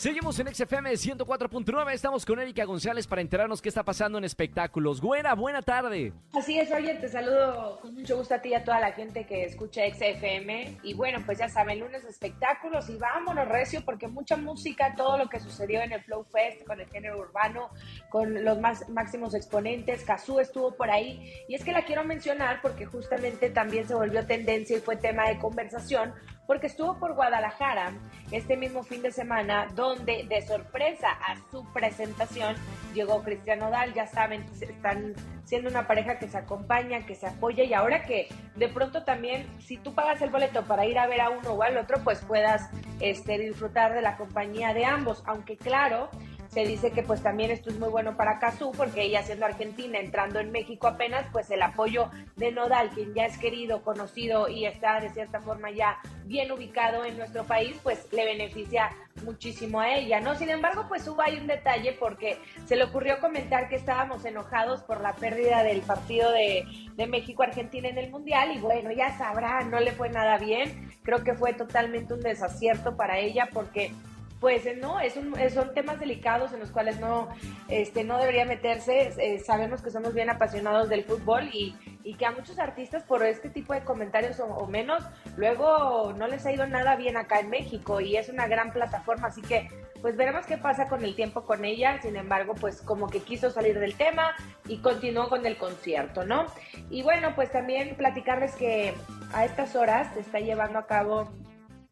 Seguimos en XFM 104.9. Estamos con Erika González para enterarnos qué está pasando en espectáculos. Güera, buena tarde. Así es, Roger, te saludo con mucho gusto a ti y a toda la gente que escucha XFM. Y bueno, pues ya saben, lunes espectáculos y vámonos recio porque mucha música, todo lo que sucedió en el Flow Fest con el género urbano, con los más máximos exponentes. Kazú estuvo por ahí. Y es que la quiero mencionar porque justamente también se volvió tendencia y fue tema de conversación porque estuvo por Guadalajara este mismo fin de semana, donde de sorpresa a su presentación llegó Cristiano Dal. Ya saben, están siendo una pareja que se acompaña, que se apoya y ahora que de pronto también, si tú pagas el boleto para ir a ver a uno o al otro, pues puedas este, disfrutar de la compañía de ambos. Aunque claro, se dice que pues también esto es muy bueno para Cazú porque ella siendo argentina, entrando en México apenas, pues el apoyo de Nodal, quien ya es querido, conocido y está de cierta forma ya bien ubicado en nuestro país, pues le beneficia muchísimo a ella, ¿no? Sin embargo, pues hubo ahí un detalle porque se le ocurrió comentar que estábamos enojados por la pérdida del partido de, de México-Argentina en el Mundial y bueno, ya sabrá, no le fue nada bien, creo que fue totalmente un desacierto para ella porque pues eh, no, es un, son temas delicados en los cuales no, este, no debería meterse. Eh, sabemos que somos bien apasionados del fútbol y, y, que a muchos artistas por este tipo de comentarios o, menos, luego no les ha ido nada bien acá en México y es una gran plataforma, así que pues veremos qué pasa con el tiempo con ella. Sin embargo, pues como que quiso salir del tema y continuó con el concierto, ¿no? Y bueno, pues también platicarles que a estas horas se está llevando a cabo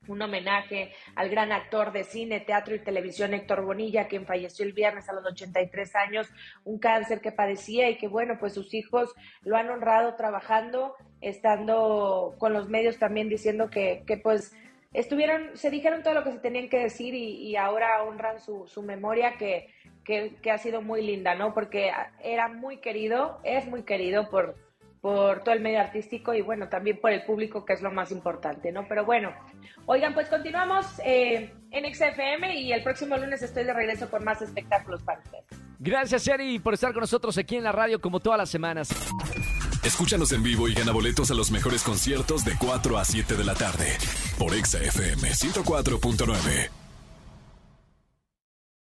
un homenaje al gran actor de cine, teatro y televisión Héctor Bonilla, quien falleció el viernes a los 83 años, un cáncer que padecía y que bueno, pues sus hijos lo han honrado trabajando, estando con los medios también diciendo que, pues estuvieron, se dijeron todo lo que se tenían que decir y, ahora honran su, memoria que, que ha sido muy linda, ¿no? Porque era muy querido, es muy querido por por todo el medio artístico y bueno, también por el público, que es lo más importante, ¿no? Pero bueno, oigan, pues continuamos eh, en XFM y el próximo lunes estoy de regreso con más espectáculos para ustedes. Gracias, Eri, por estar con nosotros aquí en la radio como todas las semanas. Escúchanos en vivo y gana boletos a los mejores conciertos de 4 a 7 de la tarde por XFM 104.9.